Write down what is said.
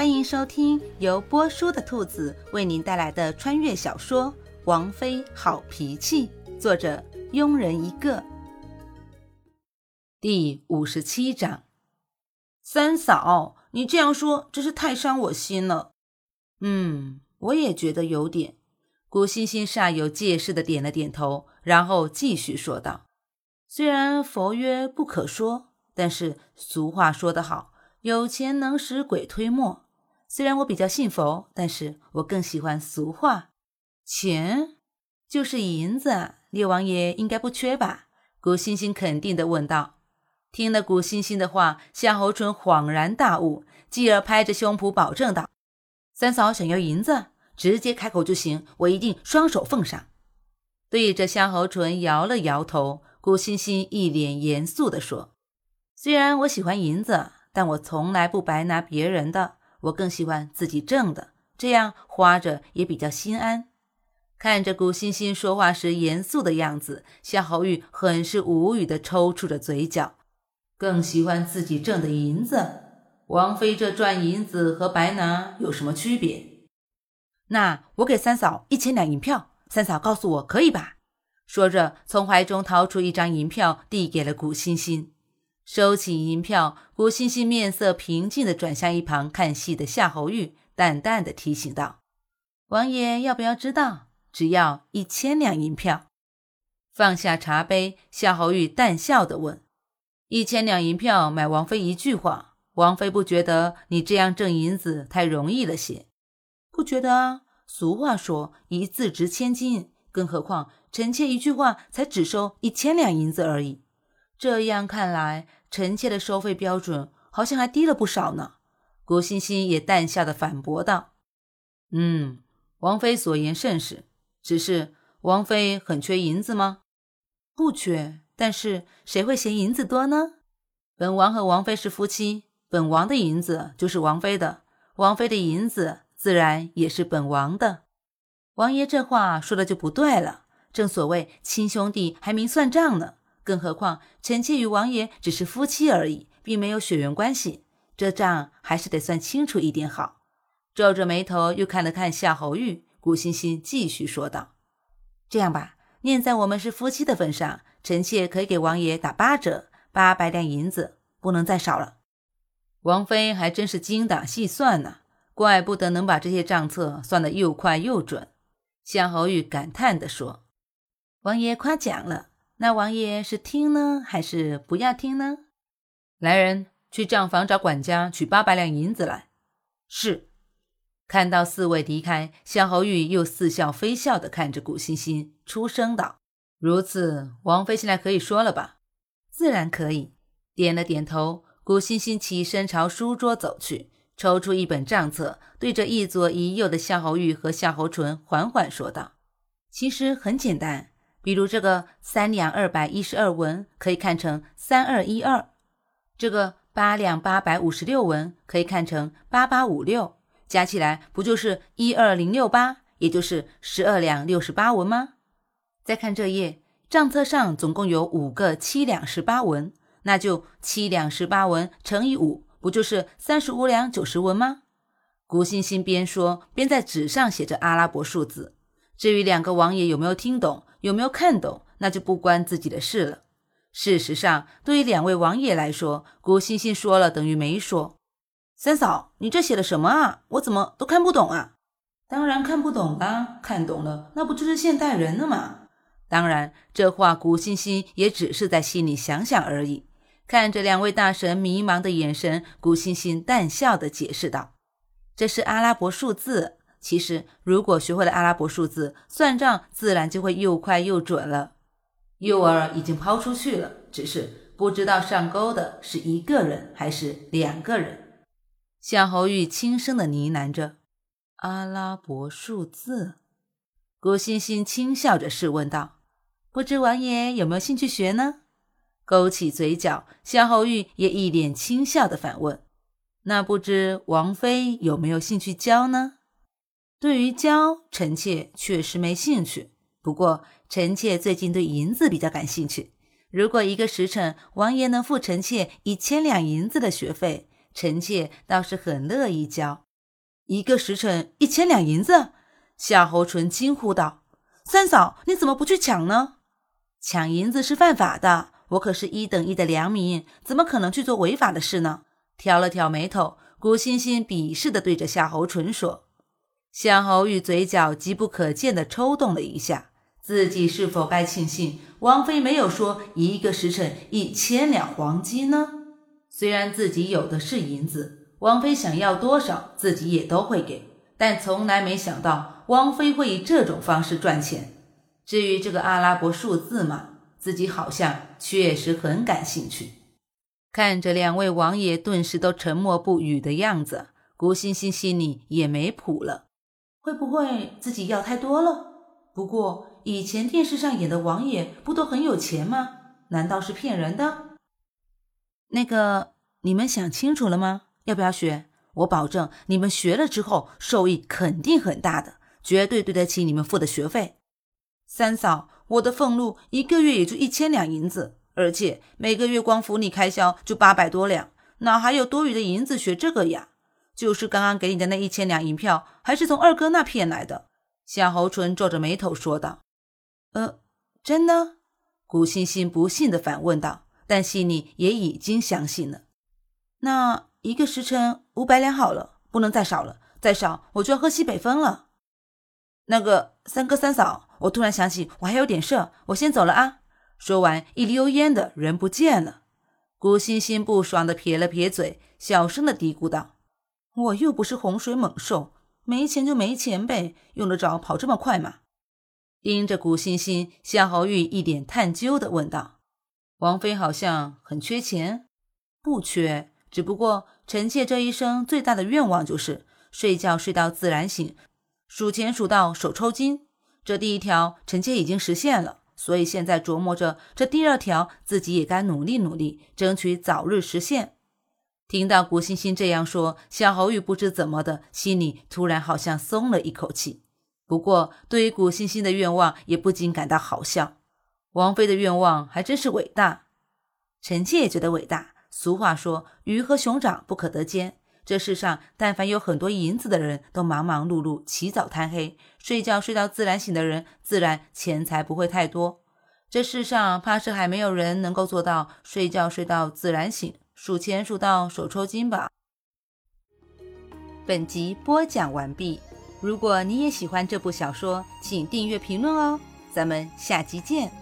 欢迎收听由波叔的兔子为您带来的穿越小说《王妃好脾气》，作者庸人一个。第五十七章，三嫂，你这样说真是太伤我心了。嗯，我也觉得有点。古欣欣煞有介事的点了点头，然后继续说道：“虽然佛曰不可说，但是俗话说得好，有钱能使鬼推磨。虽然我比较信佛，但是我更喜欢俗话。钱就是银子，六王爷应该不缺吧？”古欣欣肯定的问道。听了古欣欣的话，夏侯淳恍然大悟，继而拍着胸脯保证道：“三嫂想要银子。”直接开口就行，我一定双手奉上。对着夏侯淳摇了摇头，古欣欣一脸严肃地说：“虽然我喜欢银子，但我从来不白拿别人的，我更喜欢自己挣的，这样花着也比较心安。”看着古欣欣说话时严肃的样子，夏侯玉很是无语地抽搐着嘴角。更喜欢自己挣的银子，王妃这赚银子和白拿有什么区别？那我给三嫂一千两银票，三嫂告诉我可以吧？说着，从怀中掏出一张银票，递给了古欣欣。收起银票，郭欣欣面色平静地转向一旁看戏的夏侯玉，淡淡的提醒道：“王爷要不要知道？只要一千两银票。”放下茶杯，夏侯玉淡笑的问：“一千两银票买王妃一句话，王妃不觉得你这样挣银子太容易了些？”不觉得啊？俗话说一字值千金，更何况臣妾一句话才只收一千两银子而已。这样看来，臣妾的收费标准好像还低了不少呢。郭欣欣也淡笑的反驳道：“嗯，王妃所言甚是。只是王妃很缺银子吗？不缺。但是谁会嫌银子多呢？本王和王妃是夫妻，本王的银子就是王妃的，王妃的银子。”自然也是本王的，王爷这话说的就不对了。正所谓亲兄弟还明算账呢，更何况臣妾与王爷只是夫妻而已，并没有血缘关系，这账还是得算清楚一点好。皱着眉头又看了看夏侯玉，顾欣欣继续说道：“这样吧，念在我们是夫妻的份上，臣妾可以给王爷打八折，八百两银子，不能再少了。”王妃还真是精打细算呢。怪不得能把这些账册算得又快又准，夏侯玉感叹地说：“王爷夸奖了，那王爷是听呢，还是不要听呢？”来人，去账房找管家取八百两银子来。是。看到四位离开，夏侯玉又似笑非笑地看着古欣欣，出声道：“如此，王妃现在可以说了吧？”“自然可以。”点了点头，古欣欣起身朝书桌走去。抽出一本账册，对着一左一右的夏侯玉和夏侯淳缓缓说道：“其实很简单，比如这个三两二百一十二文可以看成三二一二，这个八两八百五十六文可以看成八八五六，加起来不就是一二零六八，也就是十二两六十八文吗？再看这页，账册上总共有五个七两十八文，那就七两十八文乘以五。”不就是三十五两九十文吗？古欣欣边说边在纸上写着阿拉伯数字。至于两个王爷有没有听懂，有没有看懂，那就不关自己的事了。事实上，对于两位王爷来说，古欣欣说了等于没说。三嫂，你这写的什么啊？我怎么都看不懂啊？当然看不懂啦，看懂了那不就是现代人了吗？当然，这话古欣欣也只是在心里想想而已。看着两位大神迷茫的眼神，古欣欣淡笑的解释道：“这是阿拉伯数字。其实，如果学会了阿拉伯数字，算账自然就会又快又准了。诱饵已经抛出去了，只是不知道上钩的是一个人还是两个人。”夏侯玉轻声的呢喃着：“阿拉伯数字。”古欣欣轻笑着试问道：“不知王爷有没有兴趣学呢？”勾起嘴角，夏侯玉也一脸轻笑的反问：“那不知王妃有没有兴趣教呢？”对于教，臣妾确实没兴趣。不过，臣妾最近对银子比较感兴趣。如果一个时辰，王爷能付臣妾一千两银子的学费，臣妾倒是很乐意教。一个时辰一千两银子？夏侯淳惊呼道：“三嫂，你怎么不去抢呢？抢银子是犯法的，我可是一等一的良民，怎么可能去做违法的事呢？”挑了挑眉头，古欣欣鄙视地对着夏侯淳说：“夏侯玉嘴角极不可见地抽动了一下，自己是否该庆幸王妃没有说一个时辰一千两黄金呢？虽然自己有的是银子，王妃想要多少，自己也都会给，但从来没想到王妃会以这种方式赚钱。至于这个阿拉伯数字嘛，自己好像确实很感兴趣。”看着两位王爷顿时都沉默不语的样子，古欣欣心里也没谱了。会不会自己要太多了？不过以前电视上演的王爷不都很有钱吗？难道是骗人的？那个，你们想清楚了吗？要不要学？我保证你们学了之后受益肯定很大的，绝对对得起你们付的学费。三嫂，我的俸禄一个月也就一千两银子。而且每个月光府里开销就八百多两，哪还有多余的银子学这个呀？就是刚刚给你的那一千两银票，还是从二哥那骗来的。夏侯淳皱着眉头说道：“呃，真的？”古欣欣不信的反问道，但心里也已经相信了。那一个时辰五百两好了，不能再少了，再少我就要喝西北风了。那个三哥三嫂，我突然想起我还有点事，我先走了啊。说完，一溜烟的人不见了。古欣欣不爽的撇了撇嘴，小声的嘀咕道：“我又不是洪水猛兽，没钱就没钱呗，用得着跑这么快吗？”盯着古欣欣，夏侯玉一脸探究的问道：“王妃好像很缺钱？不缺，只不过臣妾这一生最大的愿望就是睡觉睡到自然醒，数钱数到手抽筋。这第一条，臣妾已经实现了。”所以现在琢磨着这第二条，自己也该努力努力，争取早日实现。听到古欣欣这样说，小侯玉不知怎么的，心里突然好像松了一口气。不过，对于古欣欣的愿望，也不禁感到好笑。王妃的愿望还真是伟大，臣妾也觉得伟大。俗话说，鱼和熊掌不可得兼。这世上，但凡有很多银子的人，都忙忙碌碌，起早贪黑，睡觉睡到自然醒的人，自然钱财不会太多。这世上，怕是还没有人能够做到睡觉睡到自然醒，数钱数到手抽筋吧。本集播讲完毕。如果你也喜欢这部小说，请订阅评论哦。咱们下集见。